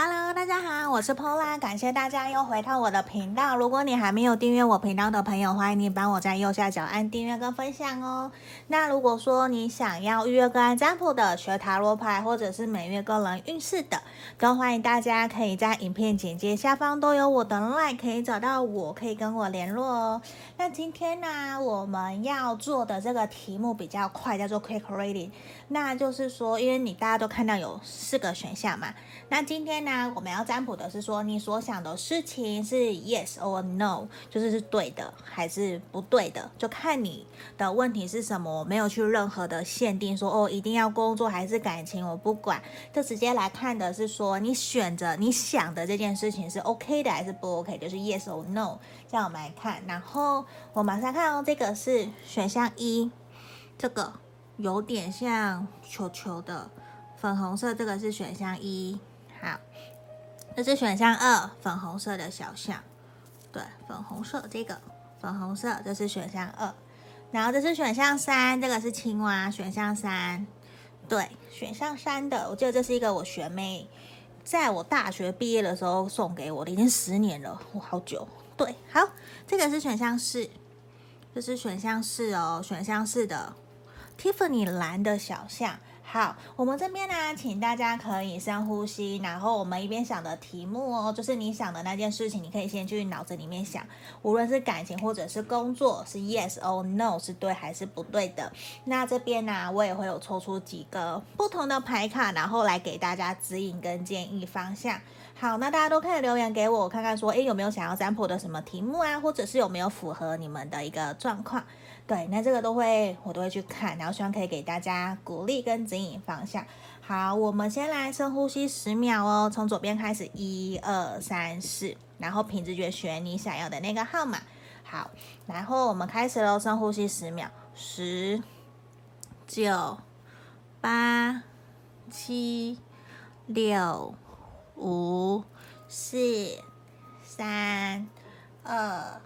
Hello，大家好，我是 Pola，感谢大家又回到我的频道。如果你还没有订阅我频道的朋友，欢迎你帮我在右下角按订阅跟分享哦。那如果说你想要预约个案占卜的、学塔罗牌或者是每月个人运势的，都欢迎大家可以在影片简介下方都有我的 LINE，可以找到我，可以跟我联络哦。那今天呢，我们要做的这个题目比较快，叫做 Quick Reading，那就是说，因为你大家都看到有四个选项嘛，那今天那我们要占卜的是说，你所想的事情是 yes or no，就是是对的还是不对的，就看你的问题是什么。我没有去任何的限定说，说哦一定要工作还是感情，我不管，就直接来看的是说，你选择你想的这件事情是 OK 的还是不 OK，就是 yes or no。这样我们来看，然后我马上看哦，这个是选项一，这个有点像球球的粉红色，这个是选项一。好，这是选项二，粉红色的小象，对，粉红色这个粉红色，这是选项二，然后这是选项三，这个是青蛙，选项三，对，选项三的，我记得这是一个我学妹在我大学毕业的时候送给我的，已经十年了，我，好久，对，好，这个是选项四，这是选项四哦，选项四的 Tiffany 蓝的小象。好，我们这边呢，请大家可以深呼吸，然后我们一边想的题目哦，就是你想的那件事情，你可以先去脑子里面想，无论是感情或者是工作，是 yes or no，是对还是不对的。那这边呢，我也会有抽出几个不同的牌卡，然后来给大家指引跟建议方向。好，那大家都可以留言给我，我看看说，诶，有没有想要占卜的什么题目啊，或者是有没有符合你们的一个状况。对，那这个都会，我都会去看，然后希望可以给大家鼓励跟指引方向。好，我们先来深呼吸十秒哦，从左边开始，一二三四，然后凭直觉选你想要的那个号码。好，然后我们开始喽，深呼吸十秒，十、九、八、七、六、五、四、三、二。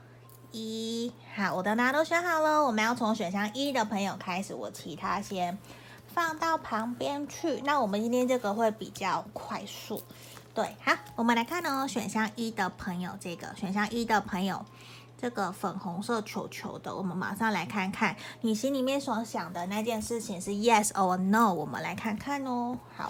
一，好，我的大家都选好了，我们要从选项一的朋友开始，我其他先放到旁边去。那我们今天这个会比较快速，对，好，我们来看哦，选项一的朋友，这个选项一的朋友，这个粉红色球球的，我们马上来看看你心里面所想的那件事情是 yes or no，我们来看看哦，好，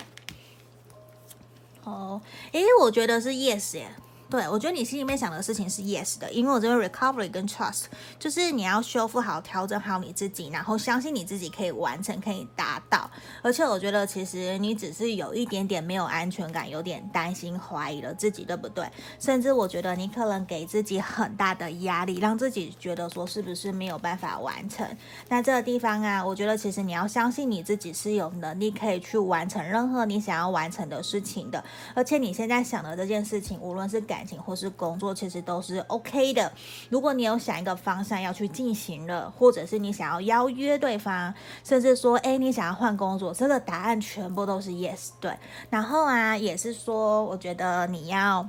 哦，诶，我觉得是 yes 耶。对，我觉得你心里面想的事情是 yes 的，因为我这边 recovery 跟 trust 就是你要修复好、调整好你自己，然后相信你自己可以完成、可以达到。而且我觉得其实你只是有一点点没有安全感，有点担心、怀疑了自己，对不对？甚至我觉得你可能给自己很大的压力，让自己觉得说是不是没有办法完成。那这个地方啊，我觉得其实你要相信你自己是有能力可以去完成任何你想要完成的事情的。而且你现在想的这件事情，无论是感感情或是工作，其实都是 OK 的。如果你有想一个方向要去进行了，或者是你想要邀约对方，甚至说，诶，你想要换工作，这个答案全部都是 yes。对，然后啊，也是说，我觉得你要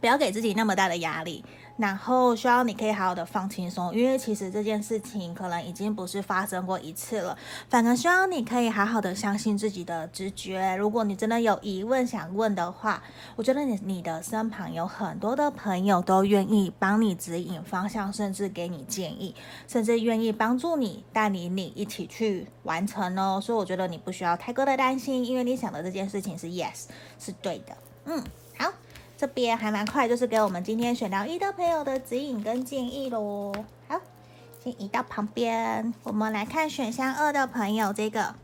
不要给自己那么大的压力。然后希望你可以好好的放轻松，因为其实这件事情可能已经不是发生过一次了。反而希望你可以好好的相信自己的直觉。如果你真的有疑问想问的话，我觉得你你的身旁有很多的朋友都愿意帮你指引方向，甚至给你建议，甚至愿意帮助你带领你一起去完成哦。所以我觉得你不需要太过的担心，因为你想的这件事情是 yes，是对的。嗯。这边还蛮快，就是给我们今天选到一的朋友的指引跟建议喽。好，先移到旁边，我们来看选项二的朋友，这个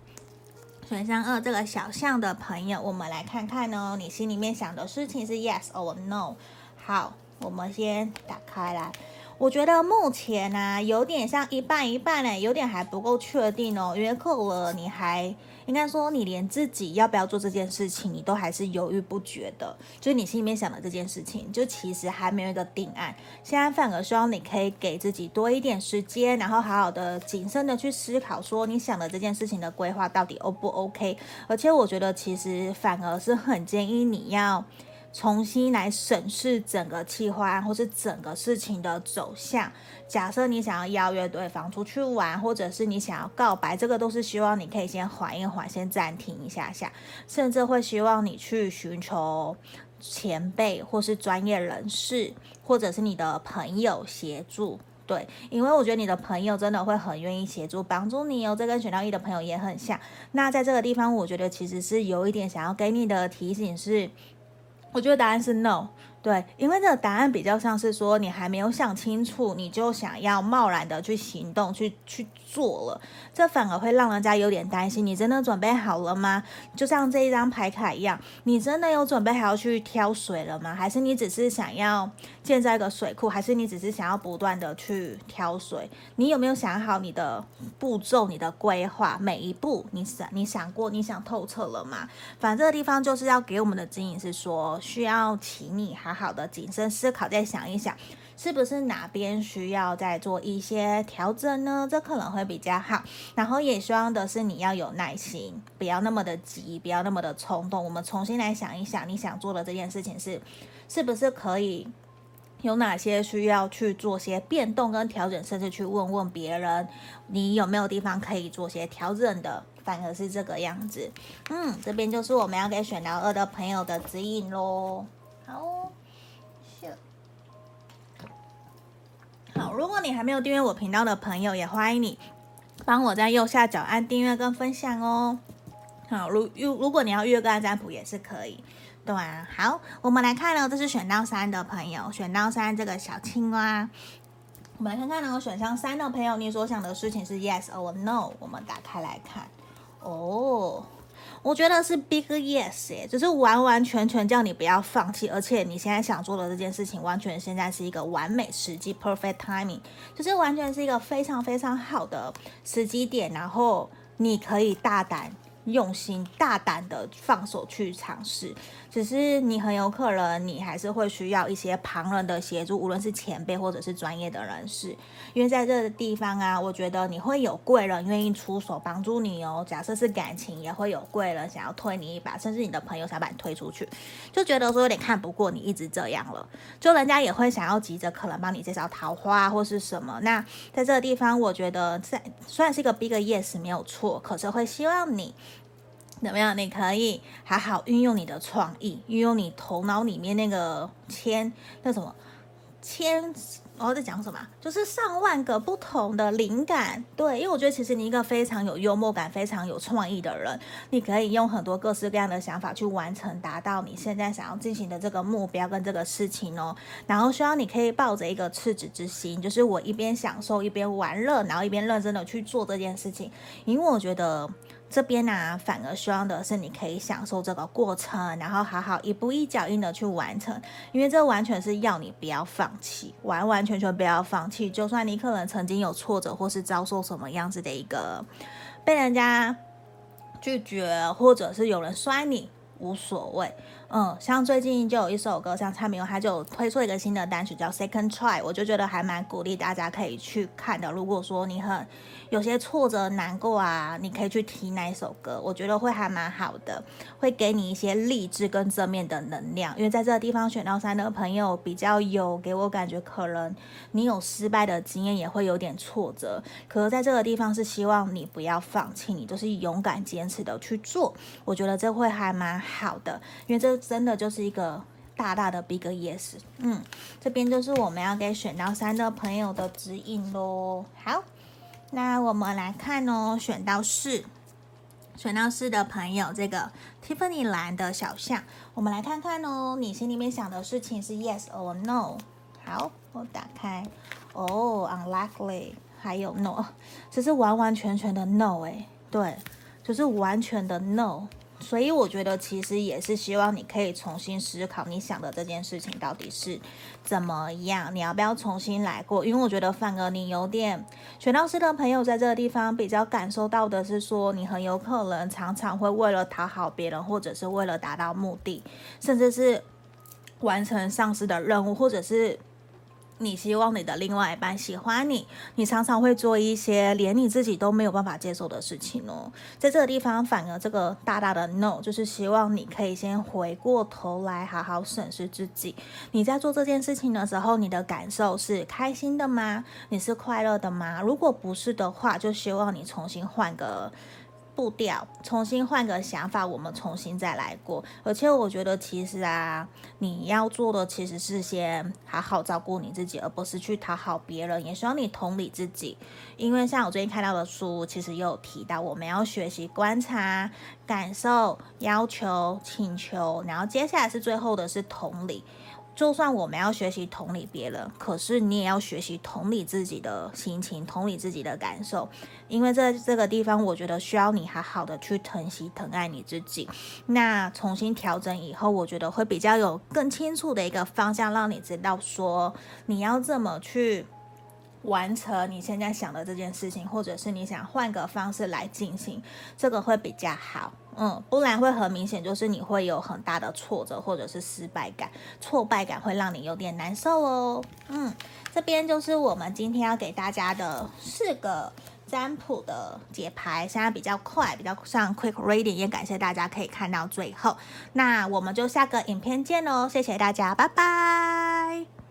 选项二这个小象的朋友，我们来看看哦，你心里面想的事情是 yes or no？好，我们先打开来。我觉得目前呢、啊，有点像一半一半呢，有点还不够确定哦，因为够了，你还。应该说，你连自己要不要做这件事情，你都还是犹豫不决的。就是你心里面想的这件事情，就其实还没有一个定案。现在反而希望你可以给自己多一点时间，然后好好的谨慎的去思考，说你想的这件事情的规划到底 O 不 OK。而且我觉得，其实反而是很建议你要重新来审视整个计划案或是整个事情的走向。假设你想要邀约对方出去玩，或者是你想要告白，这个都是希望你可以先缓一缓，先暂停一下下，甚至会希望你去寻求前辈或是专业人士，或者是你的朋友协助。对，因为我觉得你的朋友真的会很愿意协助帮助你哦。这跟选到一的朋友也很像。那在这个地方，我觉得其实是有一点想要给你的提醒是，我觉得答案是 no。对，因为这个答案比较像是说，你还没有想清楚，你就想要贸然的去行动，去去做了，这反而会让人家有点担心。你真的准备好了吗？就像这一张牌卡一样，你真的有准备好去挑水了吗？还是你只是想要建造一个水库？还是你只是想要不断的去挑水？你有没有想好你的步骤、你的规划？每一步你想你想过、你想透彻了吗？反正这个地方就是要给我们的指引是说，需要请你哈。好的，谨慎思考，再想一想，是不是哪边需要再做一些调整呢？这可能会比较好。然后也希望的是你要有耐心，不要那么的急，不要那么的冲动。我们重新来想一想，你想做的这件事情是，是不是可以有哪些需要去做些变动跟调整，甚至去问问别人，你有没有地方可以做些调整的？反而是这个样子。嗯，这边就是我们要给选到二的朋友的指引喽。如果你还没有订阅我频道的朋友，也欢迎你帮我在右下角按订阅跟分享哦。好，如如如果你要预约个案占卜也是可以，对啊。好，我们来看呢，这是选到三的朋友，选到三这个小青蛙。我们来看看呢，选项三的朋友，你所想的事情是 yes or no？我们打开来看，哦。我觉得是 big yes 耶，就是完完全全叫你不要放弃，而且你现在想做的这件事情，完全现在是一个完美时机，perfect timing，就是完全是一个非常非常好的时机点，然后你可以大胆。用心大胆的放手去尝试，只是你很有可能你还是会需要一些旁人的协助，无论是前辈或者是专业的人士，因为在这个地方啊，我觉得你会有贵人愿意出手帮助你哦。假设是感情，也会有贵人想要推你一把，甚至你的朋友想把你推出去，就觉得说有点看不过你一直这样了，就人家也会想要急着可能帮你介绍桃花或是什么。那在这个地方，我觉得在虽然是一个 big yes 没有错，可是会希望你。怎么样？你可以好好运用你的创意，运用你头脑里面那个千那什么千，我在讲什么？就是上万个不同的灵感。对，因为我觉得其实你一个非常有幽默感、非常有创意的人，你可以用很多各式各样的想法去完成，达到你现在想要进行的这个目标跟这个事情哦。然后希望你可以抱着一个赤子之心，就是我一边享受一边玩乐，然后一边认真的去做这件事情，因为我觉得。这边呢、反而希望的是你可以享受这个过程，然后好好一步一脚印的去完成，因为这完全是要你不要放弃，完完全全不要放弃。就算你可能曾经有挫折，或是遭受什么样子的一个被人家拒绝，或者是有人摔你，无所谓。嗯，像最近就有一首歌，像蔡明佑，他就推出一个新的单曲叫《Second Try》，我就觉得还蛮鼓励大家可以去看的。如果说你很有些挫折、难过啊，你可以去听那一首歌，我觉得会还蛮好的，会给你一些励志跟正面的能量。因为在这个地方选到三的朋友比较有给我感觉，可能你有失败的经验，也会有点挫折。可是在这个地方是希望你不要放弃，你就是勇敢坚持的去做。我觉得这会还蛮好的，因为这真的就是一个大大的 big yes。嗯，这边就是我们要给选到三的朋友的指引喽。好。那我们来看哦，选到四，选到四的朋友，这个 Tiffany 蓝的小象，我们来看看哦，你心里面想的事情是 yes or no？好，我打开，哦、，unlikely，还有 no，这是完完全全的 no 哎，对，就是完全的 no。所以我觉得其实也是希望你可以重新思考，你想的这件事情到底是怎么样，你要不要重新来过？因为我觉得反而你有点选到师的朋友在这个地方比较感受到的是说，你很有可能常常会为了讨好别人，或者是为了达到目的，甚至是完成上司的任务，或者是。你希望你的另外一半喜欢你，你常常会做一些连你自己都没有办法接受的事情哦。在这个地方，反而这个大大的 no，就是希望你可以先回过头来，好好审视自己。你在做这件事情的时候，你的感受是开心的吗？你是快乐的吗？如果不是的话，就希望你重新换个。步调，重新换个想法，我们重新再来过。而且我觉得，其实啊，你要做的其实是先好好照顾你自己，而不是去讨好别人。也希望你同理自己，因为像我最近看到的书，其实也有提到，我们要学习观察、感受、要求、请求，然后接下来是最后的是同理。就算我们要学习同理别人，可是你也要学习同理自己的心情，同理自己的感受，因为在这个地方，我觉得需要你好好的去疼惜、疼爱你自己。那重新调整以后，我觉得会比较有更清楚的一个方向，让你知道说你要怎么去。完成你现在想的这件事情，或者是你想换个方式来进行，这个会比较好，嗯，不然会很明显就是你会有很大的挫折或者是失败感，挫败感会让你有点难受哦，嗯，这边就是我们今天要给大家的四个占卜的解牌，现在比较快，比较像 quick reading，也感谢大家可以看到最后，那我们就下个影片见喽，谢谢大家，拜拜。